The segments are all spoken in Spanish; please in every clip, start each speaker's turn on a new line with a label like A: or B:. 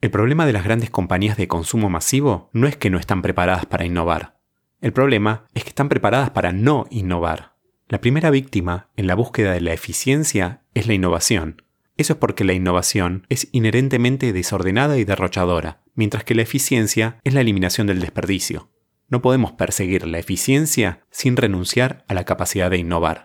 A: El problema de las grandes compañías de consumo masivo no es que no están preparadas para innovar. El problema es que están preparadas para no innovar. La primera víctima en la búsqueda de la eficiencia es la innovación. Eso es porque la innovación es inherentemente desordenada y derrochadora, mientras que la eficiencia es la eliminación del desperdicio. No podemos perseguir la eficiencia sin renunciar a la capacidad de innovar.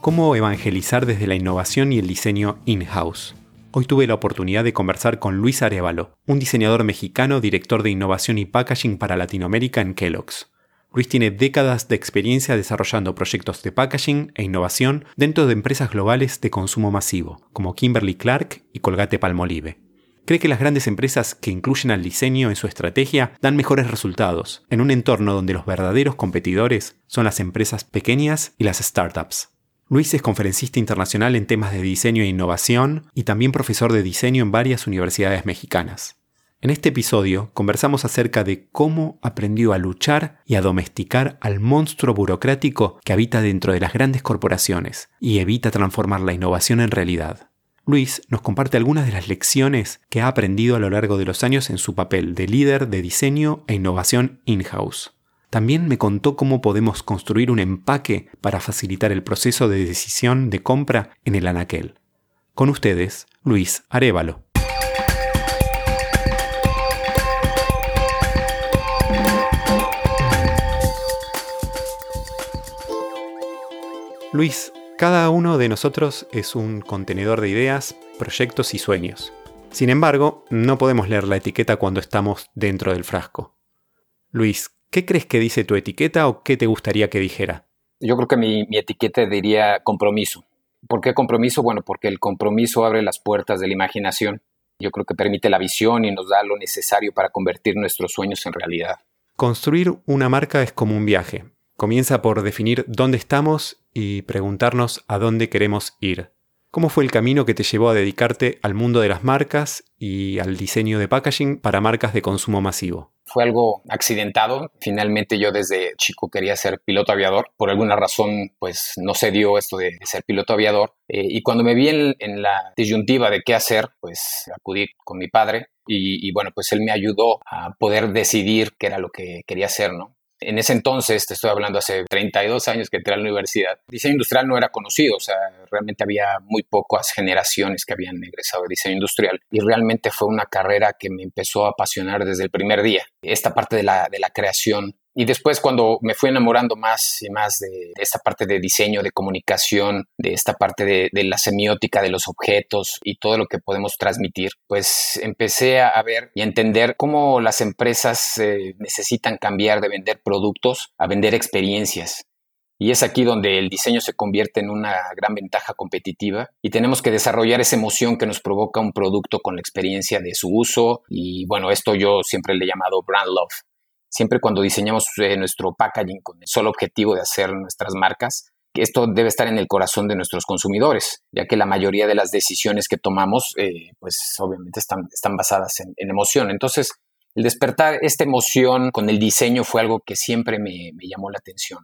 A: ¿Cómo evangelizar desde la innovación y el diseño in-house? Hoy tuve la oportunidad de conversar con Luis Arevalo, un diseñador mexicano, director de innovación y packaging para Latinoamérica en Kellogg's. Luis tiene décadas de experiencia desarrollando proyectos de packaging e innovación dentro de empresas globales de consumo masivo, como Kimberly Clark y Colgate Palmolive. Cree que las grandes empresas que incluyen al diseño en su estrategia dan mejores resultados, en un entorno donde los verdaderos competidores son las empresas pequeñas y las startups. Luis es conferencista internacional en temas de diseño e innovación y también profesor de diseño en varias universidades mexicanas. En este episodio conversamos acerca de cómo aprendió a luchar y a domesticar al monstruo burocrático que habita dentro de las grandes corporaciones y evita transformar la innovación en realidad. Luis nos comparte algunas de las lecciones que ha aprendido a lo largo de los años en su papel de líder de diseño e innovación in-house. También me contó cómo podemos construir un empaque para facilitar el proceso de decisión de compra en el anaquel. Con ustedes, Luis Arevalo. Luis, cada uno de nosotros es un contenedor de ideas, proyectos y sueños. Sin embargo, no podemos leer la etiqueta cuando estamos dentro del frasco. Luis, ¿Qué crees que dice tu etiqueta o qué te gustaría que dijera?
B: Yo creo que mi, etiqueta diría compromiso. ¿Por qué compromiso? Bueno, porque el compromiso abre las puertas de la imaginación. Yo creo que permite la visión y nos da lo necesario para convertir nuestros sueños en realidad.
A: Construir una marca es como un viaje. Comienza por definir dónde estamos y preguntarnos a dónde queremos ir. ¿Cómo fue el camino que te llevó a dedicarte al mundo de las marcas y al diseño de packaging para marcas de consumo masivo?
B: fue algo accidentado. Finalmente yo desde chico quería ser piloto aviador. Por alguna razón, pues no se dio esto de ser piloto aviador. Eh, y cuando me vi en, la disyuntiva de qué hacer, pues acudí con mi padre y, y, bueno, pues él me ayudó a poder decidir qué era lo que quería hacer, ¿no? En ese entonces, te estoy hablando hace 32 años que entré a la universidad, diseño industrial no era conocido, o sea, realmente había muy pocas generaciones que habían egresado de diseño industrial y realmente fue una carrera que me empezó a apasionar desde el primer día. Esta parte de la, de la creación y después cuando me fui enamorando más y más de, esta parte de diseño, de comunicación, de esta parte de, la semiótica de los objetos y todo lo que podemos transmitir, pues empecé a, ver y a entender cómo las empresas eh, necesitan cambiar de vender productos a vender experiencias. Y es aquí donde el diseño se convierte en una gran ventaja competitiva y tenemos que desarrollar esa emoción que nos provoca un producto con la experiencia de su uso. Y bueno, esto yo siempre le he llamado brand love siempre cuando diseñamos eh, nuestro packaging con el solo objetivo de hacer nuestras marcas, esto debe estar en el corazón de nuestros consumidores, ya que la mayoría de las decisiones que tomamos, eh, pues obviamente están, están basadas en, emoción. Entonces, el despertar esta emoción con el diseño fue algo que siempre me, me llamó la atención.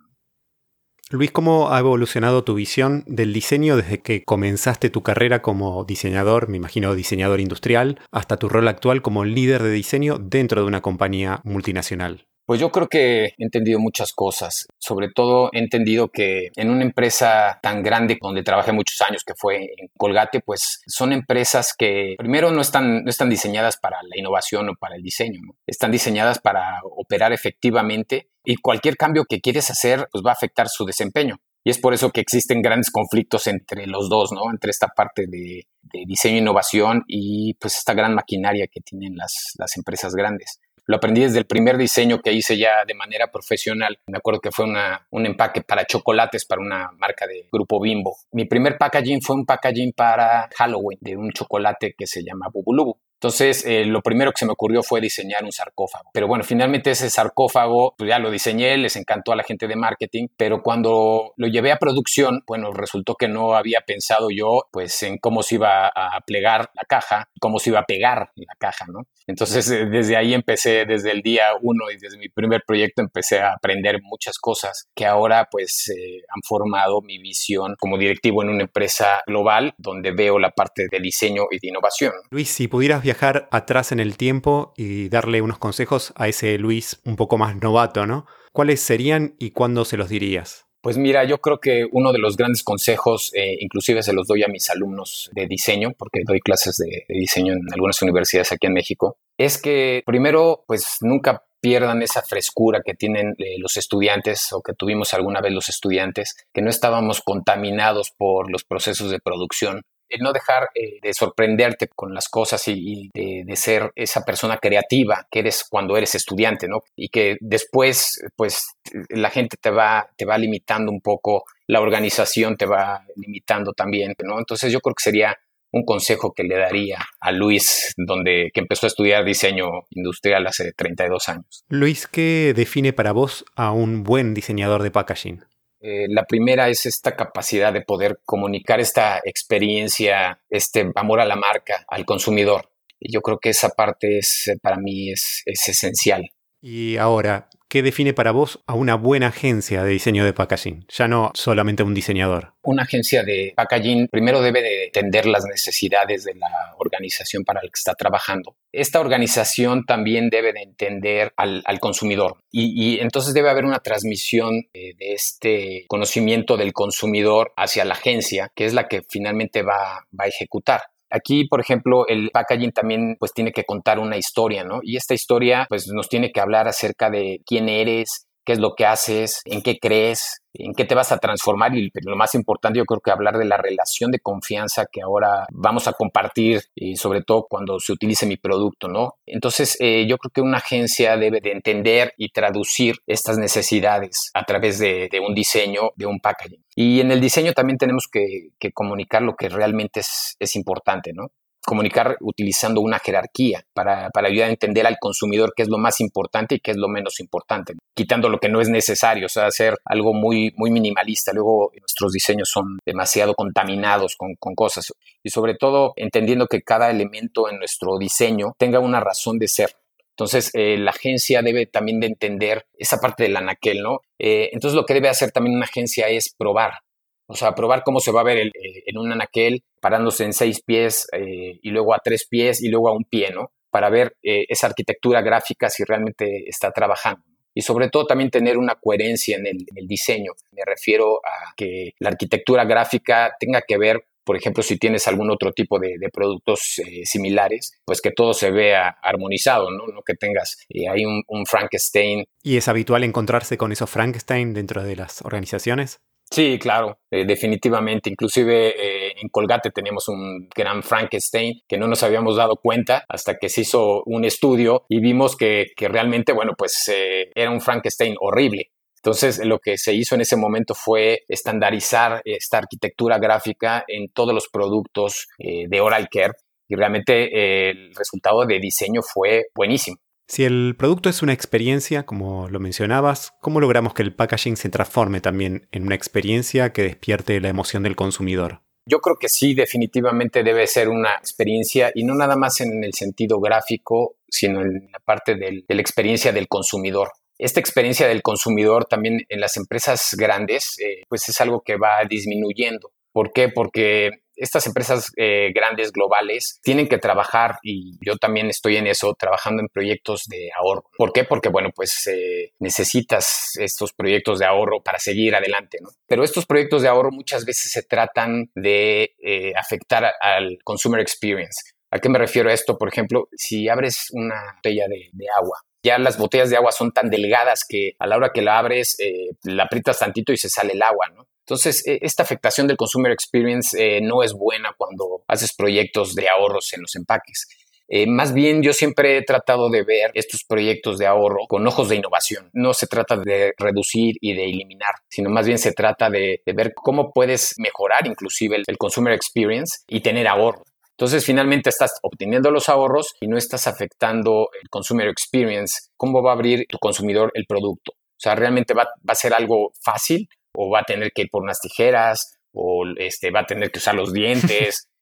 A: Luis, ¿cómo ha evolucionado tu visión del diseño desde que comenzaste tu carrera como diseñador, me imagino diseñador industrial, hasta tu rol actual como líder de diseño dentro de una compañía multinacional?
B: Pues yo creo que he entendido muchas cosas. Sobre todo he entendido que en una empresa tan grande donde trabajé muchos años, que fue en Colgate, pues son empresas que primero no están, no están diseñadas para la innovación o para el diseño, están diseñadas para operar efectivamente y cualquier cambio que quieres hacer pues va a afectar su desempeño. Y es por eso que existen grandes conflictos entre los dos, ¿no? Entre esta parte de, diseño e innovación y pues esta gran maquinaria que tienen las, empresas grandes. lo aprendí desde el primer diseño que hice ya de manera profesional. Me acuerdo que fue un empaque para chocolates para una marca de grupo Bimbo. Mi primer packaging fue un packaging para Halloween de un chocolate que se llama Bubulubu. Entonces, eh, lo primero que se me ocurrió fue diseñar un sarcófago. Pero bueno, finalmente ese sarcófago, pues ya lo diseñé, les encantó a la gente de marketing, pero cuando lo llevé a producción, bueno, resultó que no había pensado yo, pues, en cómo se iba a plegar la caja, cómo se iba a pegar la caja, ¿no? Entonces, eh, desde ahí empecé, desde el día uno y desde mi primer proyecto, empecé a aprender muchas cosas que ahora, pues, eh, han formado mi visión como directivo en una empresa global donde veo la parte de diseño y de innovación.
A: Luis, si pudieras viajar atrás en el tiempo y darle unos consejos a ese Luis un poco más novato, ¿no? ¿Cuáles serían y cuándo se los dirías?
B: Pues mira, yo creo que uno de los grandes consejos, eh, inclusive se los doy a mis alumnos de diseño, porque doy clases de, diseño en algunas universidades aquí en México, es que primero, pues nunca pierdan esa frescura que tienen eh, los estudiantes o que tuvimos alguna vez los estudiantes, que no estábamos contaminados por los procesos de producción, el no dejar eh, de sorprenderte con las cosas y, de, ser esa persona creativa que eres cuando eres estudiante, ¿no? Y que después, pues, la gente te va, te va limitando un poco, la organización te va limitando también, ¿no? Entonces yo creo que sería un consejo que le daría a Luis, donde, que empezó a estudiar diseño industrial hace 32 años.
A: Luis, ¿qué define para vos a un buen diseñador de packaging?
B: Eh, la primera es esta capacidad de poder comunicar esta experiencia, este amor a la marca, al consumidor. Y yo creo que esa parte es, para mí es, es esencial.
A: Y ahora, ¿qué define para vos a una buena agencia de diseño de packaging? Ya no solamente un diseñador.
B: Una agencia de packaging primero debe de entender las necesidades de la organización para la que está trabajando. Esta organización también debe de entender al, consumidor y, entonces debe haber una transmisión eh, de este conocimiento del consumidor hacia la agencia, que es la que finalmente va, va a ejecutar. Aquí, por ejemplo, el packaging también pues tiene que contar una historia, ¿no? Y esta historia pues nos tiene que hablar acerca de quién eres, qué es lo que haces, en qué crees, en qué te vas a transformar y lo más importante yo creo que hablar de la relación de confianza que ahora vamos a compartir y sobre todo cuando se utilice mi producto, ¿no? Entonces eh, yo creo que una agencia debe de entender y traducir estas necesidades a través de, un diseño, de un packaging. Y en el diseño también tenemos que, comunicar lo que realmente es, es importante, ¿no? Comunicar utilizando una jerarquía para, ayudar a entender al consumidor qué es lo más importante y qué es lo menos importante, quitando lo que no es necesario, o sea, hacer algo muy, muy minimalista. Luego nuestros diseños son demasiado contaminados con, cosas y sobre todo entendiendo que cada elemento en nuestro diseño tenga una razón de ser. Entonces, eh, la agencia debe también de entender esa parte del anaquel, ¿no? Eh, entonces, lo que debe hacer también una agencia es probar, o sea, probar cómo se va a ver eh, en un anaquel parándose en seis pies eh, y luego a tres pies y luego a un pie, ¿no? Para ver eh, esa arquitectura gráfica si realmente está trabajando. Y sobre todo también tener una coherencia en el, diseño. Me refiero a que la arquitectura gráfica tenga que ver por ejemplo, si tienes algún otro tipo de, productos similares, pues que todo se vea armonizado, ¿no? No que tengas ahí un, un, Frankenstein.
A: ¿Y es habitual encontrarse con esos Frankenstein dentro de las organizaciones?
B: Sí, claro, eh, definitivamente. Inclusive eh, en Colgate teníamos un gran Frankenstein que no nos habíamos dado cuenta hasta que se hizo un estudio y vimos que, realmente, bueno, pues eh, era un Frankenstein horrible. Entonces, lo que se hizo en ese momento fue estandarizar esta arquitectura gráfica en todos los productos de Oral Care y realmente el resultado de diseño fue buenísimo.
A: Si el producto es una experiencia, como lo mencionabas, ¿cómo logramos que el packaging se transforme también en una experiencia que despierte la emoción del consumidor?
B: Yo creo que sí, definitivamente debe ser una experiencia y no nada más en el sentido gráfico, sino en la parte de la experiencia del consumidor. Esta experiencia del consumidor también en las empresas grandes, eh, pues es algo que va disminuyendo. ¿Por qué? Porque estas empresas eh, grandes globales tienen que trabajar y yo también estoy en eso, trabajando en proyectos de ahorro. ¿Por qué? Porque, bueno, pues eh, necesitas estos proyectos de ahorro para seguir adelante, ¿no? Pero estos proyectos de ahorro muchas veces se tratan de eh, afectar al consumer experience. ¿A qué me refiero a esto? Por ejemplo, si abres una botella de, agua ya las botellas de agua son tan delgadas que a la hora que la abres, la aprietas tantito y se sale el agua, ¿no? Entonces, e, esta afectación del consumer experience eh, no es buena cuando haces proyectos de ahorros en los empaques. Eh, más bien yo siempre he tratado de ver estos proyectos de ahorro con ojos de innovación. No se trata de reducir y de eliminar, sino más bien se trata de, ver cómo puedes mejorar inclusive el, consumer experience y tener ahorro. Entonces, finalmente estás obteniendo los ahorros y no estás afectando el consumer experience. ¿Cómo va a abrir tu consumidor el producto? O sea, ¿realmente va, va a ser algo fácil o va a tener que ir por unas tijeras o este, va a tener que usar los dientes?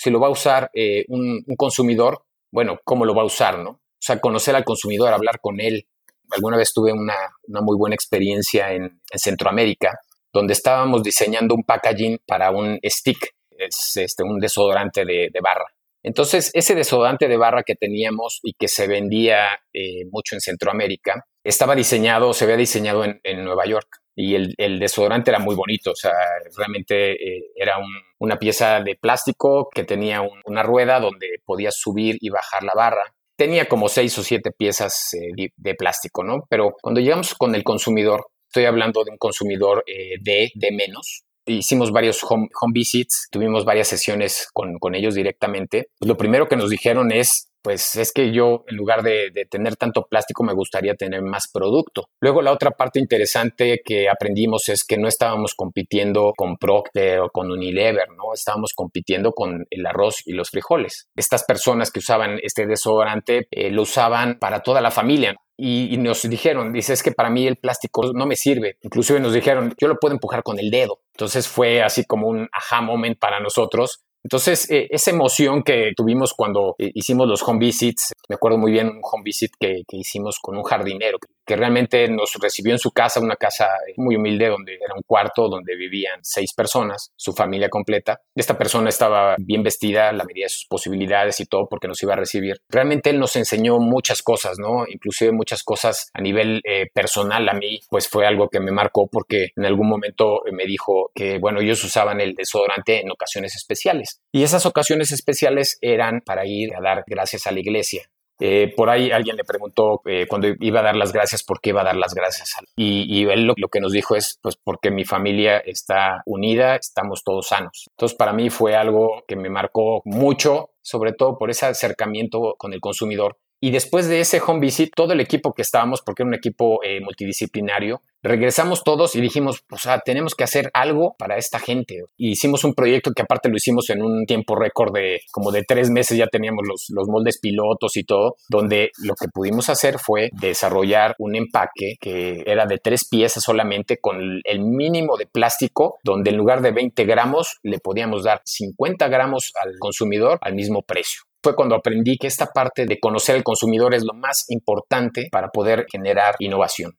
B: si lo va a usar eh, un, consumidor, bueno, ¿cómo lo va a usar, no? O sea, conocer al consumidor, hablar con él. Alguna vez tuve una, muy buena experiencia en, Centroamérica, donde estábamos diseñando un packaging para un stick, es este, un desodorante de, barra. Entonces, ese desodorante de barra que teníamos y que se vendía eh, mucho en Centroamérica, estaba diseñado, se había diseñado en, en Nueva York y el, desodorante era muy bonito, o sea, realmente eh, era una pieza de plástico que tenía una rueda donde podías subir y bajar la barra. Tenía como seis o siete piezas eh, de, plástico, ¿no? Pero cuando llegamos con el consumidor, estoy hablando de un consumidor eh, de, de menos, hicimos varios home, visits, tuvimos varias sesiones con, con ellos directamente. lo primero que nos dijeron es, pues es que yo en lugar de, tener tanto plástico me gustaría tener más producto. Luego la otra parte interesante que aprendimos es que no estábamos compitiendo con Procter o con Unilever, ¿no? Estábamos compitiendo con el arroz y los frijoles. Estas personas que usaban este desodorante eh, lo usaban para toda la familia. Y, nos dijeron, dice, es que para mí el plástico no me sirve. Inclusive nos dijeron, yo lo puedo empujar con el dedo. Entonces fue así como un aha moment para nosotros entonces, eh, esa emoción que tuvimos cuando eh, hicimos los home visits, me acuerdo muy bien un home visit que, que hicimos con un jardinero que realmente nos recibió en su casa, una casa muy humilde donde era un cuarto donde vivían seis personas, su familia completa. Esta persona estaba bien vestida, la medida de sus posibilidades y todo porque nos iba a recibir. Realmente él nos enseñó muchas cosas, ¿no? Inclusive muchas cosas a nivel eh, personal a mí, pues fue algo que me marcó porque en algún momento me dijo que, bueno, ellos usaban el desodorante en ocasiones especiales. Y esas ocasiones especiales eran para ir a dar gracias a la iglesia. Eh, por ahí alguien le preguntó eh, cuando iba a dar las gracias, ¿por qué iba a dar las gracias? Y, él lo, que nos dijo es, pues porque mi familia está unida, estamos todos sanos. Entonces para mí fue algo que me marcó mucho, sobre todo por ese acercamiento con el consumidor y después de ese home visit, todo el equipo que estábamos, porque era un equipo eh, multidisciplinario, regresamos todos y dijimos, o sea, tenemos que hacer algo para esta gente. Hicimos un proyecto que aparte lo hicimos en un tiempo récord de como de tres meses, ya teníamos los, los moldes pilotos y todo, donde lo que pudimos hacer fue desarrollar un empaque que era de tres piezas solamente con el mínimo de plástico, donde en lugar de 20 gramos le podíamos dar 50 gramos al consumidor al mismo precio fue cuando aprendí que esta parte de conocer al consumidor es lo más importante para poder generar innovación.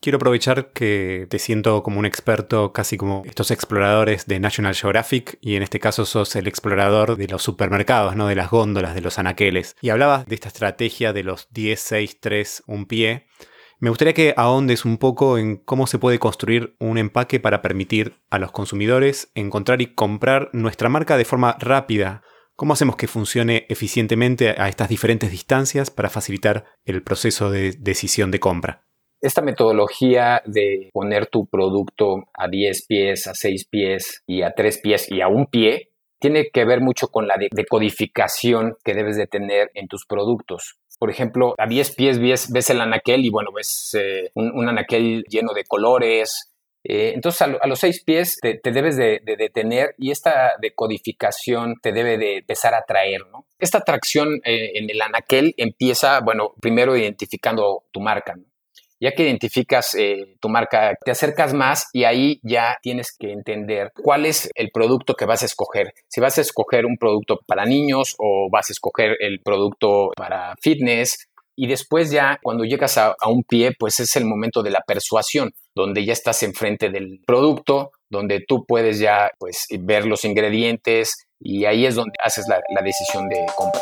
A: Quiero aprovechar que te siento como un experto, casi como estos exploradores de National Geographic, y en este caso sos el explorador de los supermercados, ¿no? De las góndolas, de los anaqueles. Y hablabas de esta estrategia de los 10, 6, 3, un pie. Me gustaría que ahondes un poco en cómo se puede construir un empaque para permitir a los consumidores encontrar y comprar nuestra marca de forma rápida, ¿Cómo hacemos que funcione eficientemente a estas diferentes distancias para facilitar el proceso de decisión de compra?
B: Esta metodología de poner tu producto a 10 pies, a 6 pies y a 3 pies y a un pie tiene que ver mucho con la decodificación que debes de tener en tus productos. Por ejemplo, a 10 pies ves, el anaquel y bueno, ves eh, un, anaquel lleno de colores, eh, entonces, a, los seis pies te, debes de, detener y esta decodificación te debe de empezar a traer, ¿no? Esta atracción eh, en el anaquel empieza, bueno, primero identificando tu marca, ¿no? Ya que identificas eh, tu marca, te acercas más y ahí ya tienes que entender cuál es el producto que vas a escoger. Si vas a escoger un producto para niños o vas a escoger el producto para fitness y después ya cuando llegas a, un pie, pues es el momento de la persuasión, donde ya estás enfrente del producto, donde tú puedes ya pues ver los ingredientes y ahí es donde haces la, la decisión de compra.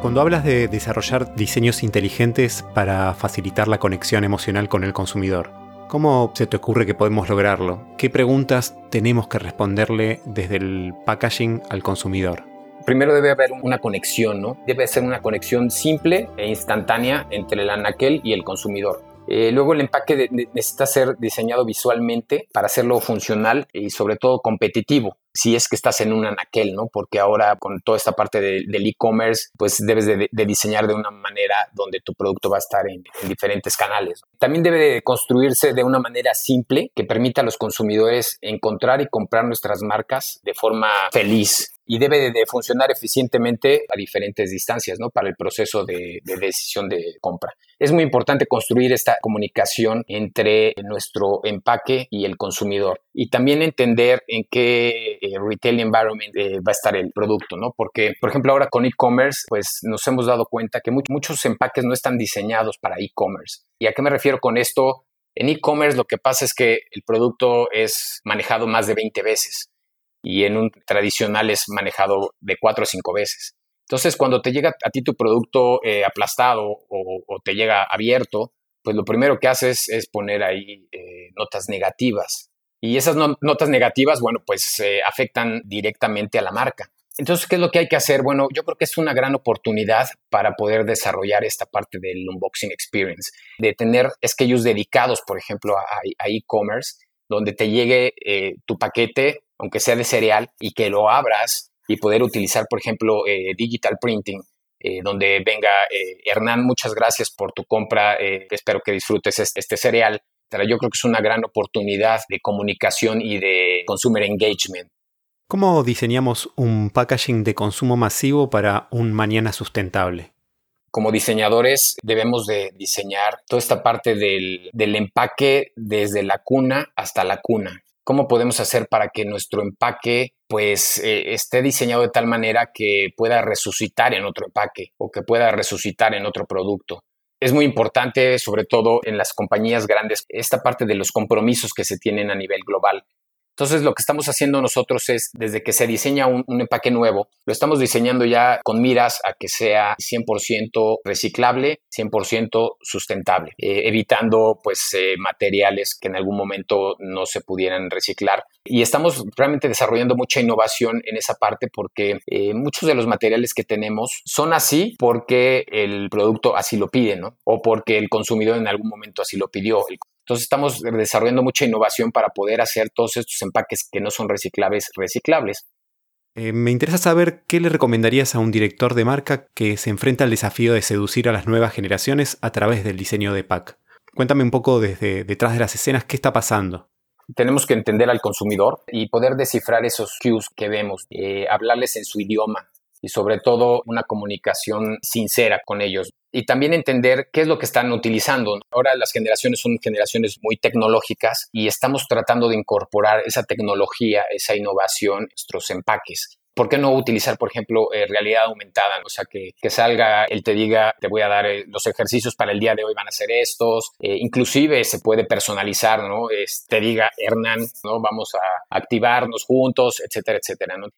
A: Cuando hablas de desarrollar diseños inteligentes para facilitar la conexión emocional con el consumidor, ¿Cómo se te ocurre que podemos lograrlo? ¿Qué preguntas tenemos que responderle desde el packaging al consumidor?
B: Primero debe haber una conexión, ¿no? Debe ser una conexión simple e instantánea entre el anaquel y el consumidor. Eh, luego el empaque necesita ser diseñado visualmente para hacerlo funcional y sobre todo competitivo si es que estás en un anaquel, ¿no? Porque ahora con toda esta parte del e-commerce, pues debes de, diseñar de una manera donde tu producto va a estar en, diferentes canales. También debe de construirse de una manera simple que permita a los consumidores encontrar y comprar nuestras marcas de forma feliz y debe de funcionar eficientemente a diferentes distancias, ¿no? Para el proceso de, decisión de compra. Es muy importante construir esta comunicación entre nuestro empaque y el consumidor y también entender en qué eh, retail environment eh, va a estar el producto, ¿no? Porque, por ejemplo, ahora con e-commerce, pues nos hemos dado cuenta que muchos empaques no están diseñados para e-commerce. ¿Y a qué me refiero con esto? En e-commerce lo que pasa es que el producto es manejado más de 20 veces y en un tradicional es manejado de cuatro o cinco veces. Entonces, cuando te llega a ti tu producto eh, aplastado o, te llega abierto, pues lo primero que haces es poner ahí notas negativas. Y esas notas negativas, bueno, pues eh, afectan directamente a la marca. Entonces, ¿qué es lo que hay que hacer? Bueno, yo creo que es una gran oportunidad para poder desarrollar esta parte del unboxing experience, de tener SKUs dedicados, por ejemplo, a e-commerce, donde te llegue tu paquete aunque sea de cereal, y que lo abras y poder utilizar, por ejemplo, eh, digital printing, eh, donde venga eh, Hernán, muchas gracias por tu compra, espero que disfrutes este, este, cereal. Yo creo que es una gran oportunidad de comunicación y de consumer engagement.
A: ¿Cómo diseñamos un packaging de consumo masivo para un mañana sustentable?
B: Como diseñadores debemos de diseñar toda esta parte del, del empaque desde la cuna hasta la cuna cómo podemos hacer para que nuestro empaque pues eh, esté diseñado de tal manera que pueda resucitar en otro empaque o que pueda resucitar en otro producto. Es muy importante, sobre todo en las compañías grandes, esta parte de los compromisos que se tienen a nivel global. Entonces, lo que estamos haciendo nosotros es, desde que se diseña un, empaque nuevo, lo estamos diseñando ya con miras a que sea 100% reciclable, 100% sustentable, eh, evitando pues eh, materiales que en algún momento no se pudieran reciclar. Y estamos realmente desarrollando mucha innovación en esa parte porque eh, muchos de los materiales que tenemos son así porque el producto así lo pide, ¿no? O porque el consumidor en algún momento así lo pidió. Entonces estamos desarrollando mucha innovación para poder hacer todos estos empaques que no son reciclables, reciclables.
A: Eh, me interesa saber qué le recomendarías a un director de marca que se enfrenta al desafío de seducir a las nuevas generaciones a través del diseño de pack. Cuéntame un poco desde detrás de las escenas qué está pasando.
B: Tenemos que entender al consumidor y poder descifrar esos cues que vemos, eh, hablarles en su idioma, y sobre todo una comunicación sincera con ellos. Y también entender qué es lo que están utilizando. Ahora las generaciones son generaciones muy tecnológicas y estamos tratando de incorporar esa tecnología, esa innovación nuestros empaques. ¿Por qué no utilizar, por ejemplo, eh, realidad aumentada? O sea, que, que, salga, él te diga, te voy a dar eh, los ejercicios para el día de hoy van a ser estos. Eh, inclusive se puede personalizar, ¿no? te diga, Hernán, ¿no? Vamos a activarnos juntos, etcétera, etcétera, ¿no?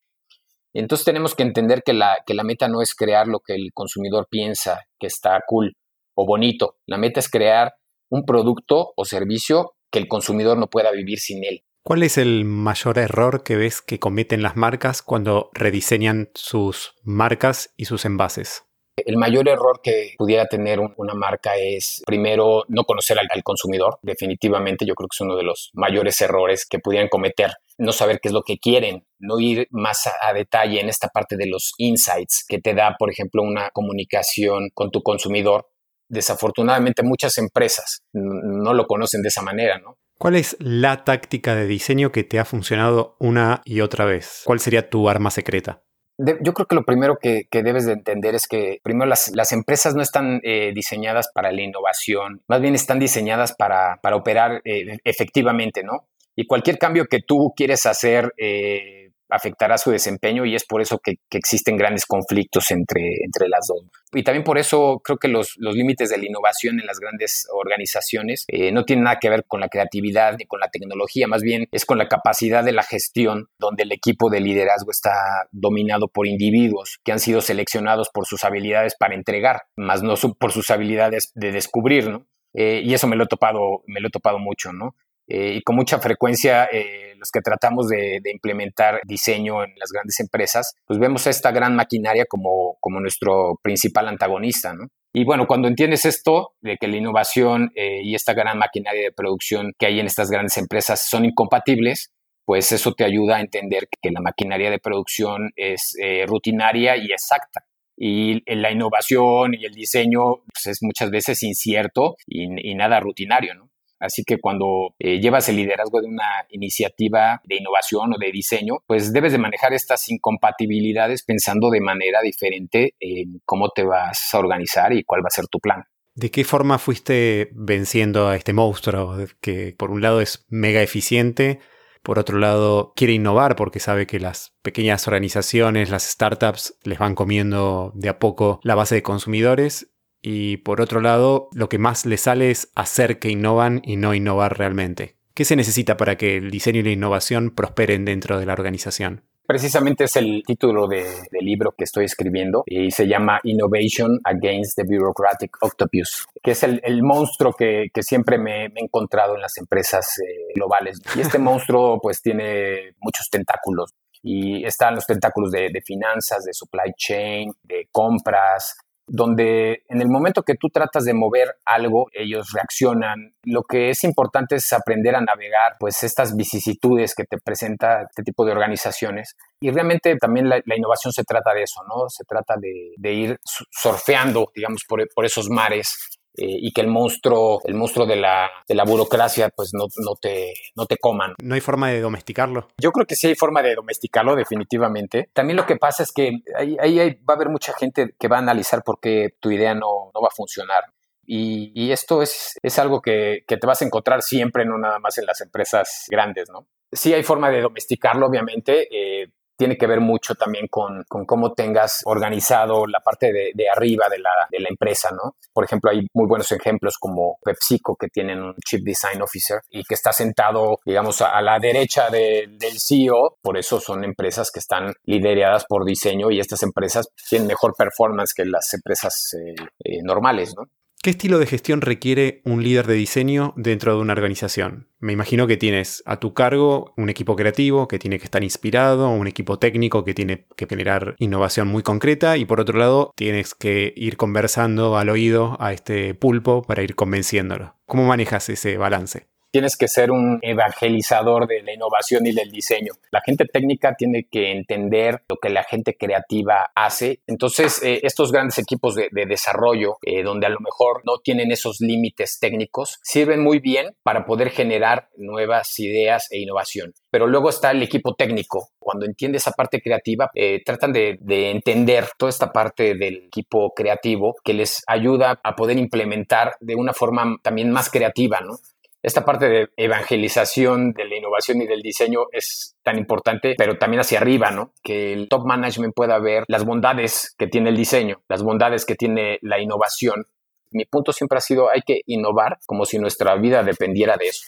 B: Entonces tenemos que entender que la, que la meta no es crear lo que el consumidor piensa que está cool o bonito. La meta es crear un producto o servicio que el consumidor no pueda vivir sin él.
A: ¿Cuál es el mayor error que ves que cometen las marcas cuando rediseñan sus marcas y sus envases?
B: El mayor error que pudiera tener una marca es, primero, no conocer al, consumidor. Definitivamente yo creo que es uno de los mayores errores que pudieran cometer. No saber qué es lo que quieren, no ir más a, detalle en esta parte de los insights que te da, por ejemplo, una comunicación con tu consumidor. Desafortunadamente muchas empresas no lo conocen de esa manera, ¿no?
A: ¿Cuál es la táctica de diseño que te ha funcionado una y otra vez? ¿Cuál sería tu arma secreta?
B: Yo creo que lo primero que, debes de entender es que primero las, empresas no están eh, diseñadas para la innovación, más bien están diseñadas para, operar eh, efectivamente, ¿no? Y cualquier cambio que tú quieres hacer eh, afectará su desempeño y es por eso que, existen grandes conflictos entre, entre las dos. Y también por eso creo que los, límites de la innovación en las grandes organizaciones eh, no tienen nada que ver con la creatividad ni con la tecnología, más bien es con la capacidad de la gestión, donde el equipo de liderazgo está dominado por individuos que han sido seleccionados por sus habilidades para entregar, más no por sus habilidades de descubrir, ¿no? Eh, y eso me lo he topado, me lo he topado mucho, ¿no? Eh, y con mucha frecuencia eh, los que tratamos de, implementar diseño en las grandes empresas, pues vemos a esta gran maquinaria como, como nuestro principal antagonista, ¿no? Y bueno, cuando entiendes esto, de que la innovación eh, y esta gran maquinaria de producción que hay en estas grandes empresas son incompatibles, pues eso te ayuda a entender que la maquinaria de producción es eh, rutinaria y exacta. Y la innovación y el diseño pues, es muchas veces incierto y, y nada rutinario, ¿no? Así que cuando eh, llevas el liderazgo de una iniciativa de innovación o de diseño, pues debes de manejar estas incompatibilidades pensando de manera diferente en cómo te vas a organizar y cuál va a ser tu plan.
A: ¿De qué forma fuiste venciendo a este monstruo que por un lado es mega eficiente, por otro lado quiere innovar porque sabe que las pequeñas organizaciones, las startups les van comiendo de a poco la base de consumidores y por otro lado, lo que más le sale es hacer que innovan y no innovar realmente. ¿Qué se necesita para que el diseño y la innovación prosperen dentro de la organización?
B: Precisamente es el título del libro que estoy escribiendo y se llama Innovation Against the Bureaucratic Octopus, que es el, monstruo que, siempre me, he encontrado en las empresas eh, globales. Y este monstruo pues tiene muchos tentáculos y están los tentáculos de, de finanzas, de supply chain, de compras, donde en el momento que tú tratas de mover algo, ellos reaccionan. Lo que es importante es aprender a navegar pues estas vicisitudes que te presenta este tipo de organizaciones. Y realmente también la, innovación se trata de eso, ¿no? Se trata de, ir surfeando, digamos, por esos mares eh, y que el monstruo, el monstruo de la, de la burocracia, pues no, no, te, no te coman.
A: ¿No hay forma de domesticarlo?
B: Yo creo que sí hay forma de domesticarlo, definitivamente. También lo que pasa es que ahí, ahí va a haber mucha gente que va a analizar por qué tu idea no, no va a funcionar. Y, y, esto es, es algo que, que, te vas a encontrar siempre, no nada más en las empresas grandes, ¿no? Sí hay forma de domesticarlo, obviamente. Eh, tiene que ver mucho también con, cómo tengas organizado la parte de, arriba de la, empresa, ¿no? Por ejemplo, hay muy buenos ejemplos como PepsiCo, que tienen un Chief Design Officer y que está sentado, digamos, a, la derecha del CEO. Por eso son empresas que están lideradas por diseño y estas empresas tienen mejor performance que las empresas eh, eh, normales, ¿no?
A: ¿Qué estilo de gestión requiere un líder de diseño dentro de una organización? Me imagino que tienes a tu cargo un equipo creativo que tiene que estar inspirado, un equipo técnico que tiene que generar innovación muy concreta y por otro lado tienes que ir conversando al oído a este pulpo para ir convenciéndolo. ¿Cómo manejas ese balance?
B: Tienes que ser un evangelizador de la innovación y del diseño. La gente técnica tiene que entender lo que la gente creativa hace. Entonces, eh, estos grandes equipos de, desarrollo, eh, donde a lo mejor no tienen esos límites técnicos, sirven muy bien para poder generar nuevas ideas e innovación. Pero luego está el equipo técnico. Cuando entiende esa parte creativa, eh, tratan de, de entender toda esta parte del equipo creativo que les ayuda a poder implementar de una forma también más creativa, ¿no? Esta parte de evangelización de la innovación y del diseño es tan importante, pero también hacia arriba, ¿no? Que el top management pueda ver las bondades que tiene el diseño, las bondades que tiene la innovación. Mi punto siempre ha sido hay que innovar como si nuestra vida dependiera de eso.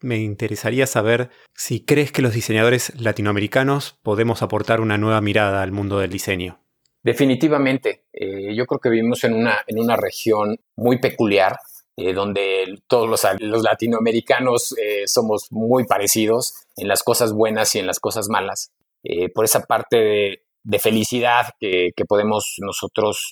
A: Me interesaría saber si crees que los diseñadores latinoamericanos podemos aportar una nueva mirada al mundo del diseño.
B: Definitivamente. Eh, yo creo que vivimos en una, en una región muy peculiar eh, donde todos los, latinoamericanos eh, somos muy parecidos en las cosas buenas y en las cosas malas. Eh, por esa parte de, felicidad que, podemos nosotros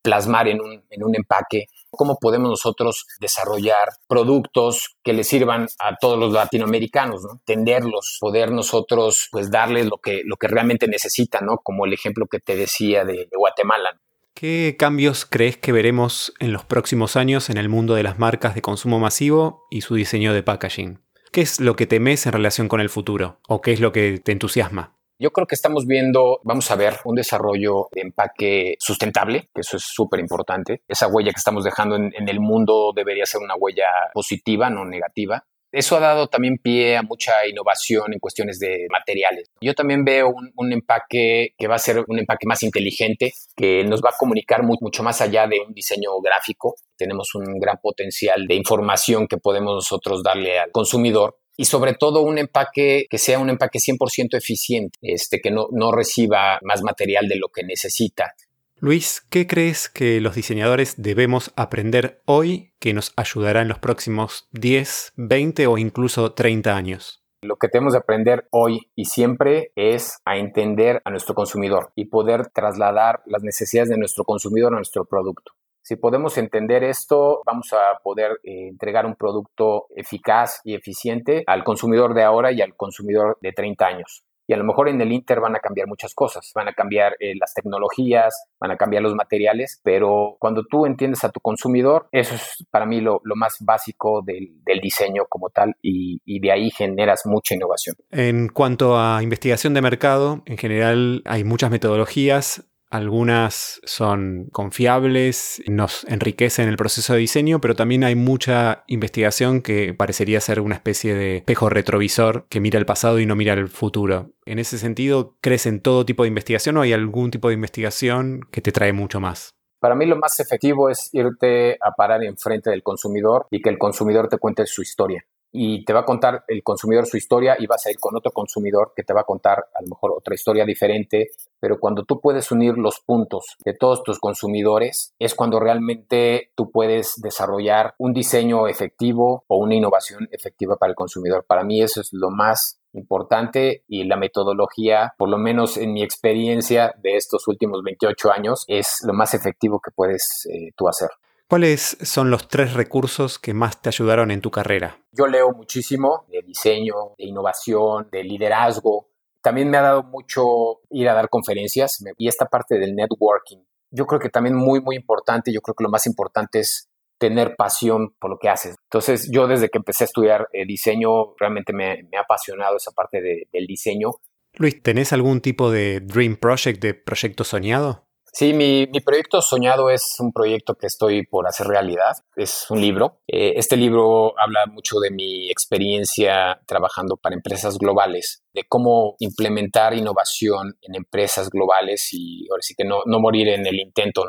B: plasmar en un, en un, empaque, cómo podemos nosotros desarrollar productos que le sirvan a todos los latinoamericanos, ¿no? tenderlos, poder nosotros pues darles lo que, lo que realmente necesitan, ¿no? como el ejemplo que te decía de, de Guatemala.
A: ¿Qué cambios crees que veremos en los próximos años en el mundo de las marcas de consumo masivo y su diseño de packaging? ¿Qué es lo que temes en relación con el futuro? ¿O qué es lo que te entusiasma?
B: Yo creo que estamos viendo, vamos a ver, un desarrollo de empaque sustentable, que eso es súper importante. Esa huella que estamos dejando en, en, el mundo debería ser una huella positiva, no negativa. Eso ha dado también pie a mucha innovación en cuestiones de materiales. Yo también veo un, empaque que va a ser un empaque más inteligente, que nos va a comunicar mucho más allá de un diseño gráfico. Tenemos un gran potencial de información que podemos nosotros darle al consumidor y sobre todo un empaque que sea un empaque 100% eficiente, este, que no, no reciba más material de lo que necesita.
A: Luis, ¿qué crees que los diseñadores debemos aprender hoy que nos ayudará en los próximos 10, 20 o incluso 30 años?
B: Lo que tenemos que aprender hoy y siempre es a entender a nuestro consumidor y poder trasladar las necesidades de nuestro consumidor a nuestro producto. Si podemos entender esto, vamos a poder eh, entregar un producto eficaz y eficiente al consumidor de ahora y al consumidor de 30 años. Y a lo mejor en el Inter van a cambiar muchas cosas, van a cambiar eh, las tecnologías, van a cambiar los materiales, pero cuando tú entiendes a tu consumidor, eso es para mí lo, más básico del, diseño como tal y, y de ahí generas mucha innovación.
A: En cuanto a investigación de mercado, en general hay muchas metodologías algunas son confiables, nos enriquecen el proceso de diseño, pero también hay mucha investigación que parecería ser una especie de espejo retrovisor que mira el pasado y no mira el futuro. En ese sentido, ¿crees en todo tipo de investigación o hay algún tipo de investigación que te trae mucho más?
B: Para mí lo más efectivo es irte a parar enfrente del consumidor y que el consumidor te cuente su historia y te va a contar el consumidor su historia y vas a ir con otro consumidor que te va a contar a lo mejor otra historia diferente, pero cuando tú puedes unir los puntos de todos tus consumidores es cuando realmente tú puedes desarrollar un diseño efectivo o una innovación efectiva para el consumidor. Para mí eso es lo más importante y la metodología, por lo menos en mi experiencia de estos últimos 28 años, es lo más efectivo que puedes eh, tú hacer.
A: ¿Cuáles son los tres recursos que más te ayudaron en tu carrera?
B: Yo leo muchísimo de diseño, de innovación, de liderazgo. También me ha dado mucho ir a dar conferencias y esta parte del networking. Yo creo que también muy, muy importante, yo creo que lo más importante es tener pasión por lo que haces. Entonces, yo desde que empecé a estudiar eh, diseño, realmente me, ha apasionado esa parte del diseño.
A: Luis, ¿tenés algún tipo de dream project, de proyecto soñado?
B: Sí, mi, proyecto soñado es un proyecto que estoy por hacer realidad. Es un libro. Eh, este libro habla mucho de mi experiencia trabajando para empresas globales, de cómo implementar innovación en empresas globales y ahora sí que no, no morir en el intento.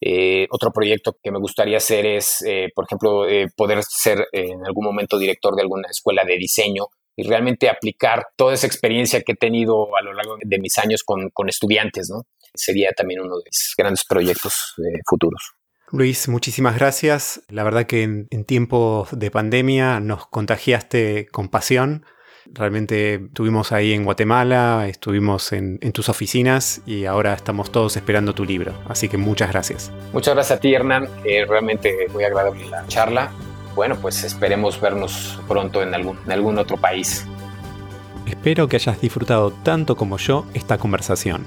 B: Eh, otro proyecto que me gustaría hacer es, eh, por ejemplo, poder ser en algún momento director de alguna escuela de diseño y realmente aplicar toda esa experiencia que he tenido a lo largo de mis años con, con estudiantes, ¿no? Sería también uno de mis grandes proyectos eh, futuros.
A: Luis, muchísimas gracias. La verdad que en, tiempos de pandemia nos contagiaste con pasión. Realmente estuvimos ahí en Guatemala, estuvimos en, tus oficinas y ahora estamos todos esperando tu libro. Así que muchas gracias.
B: Muchas gracias a ti, Hernán. Eh, realmente muy agradable la charla. Bueno, pues esperemos vernos pronto en algún, en algún otro país.
A: Espero que hayas disfrutado tanto como yo esta conversación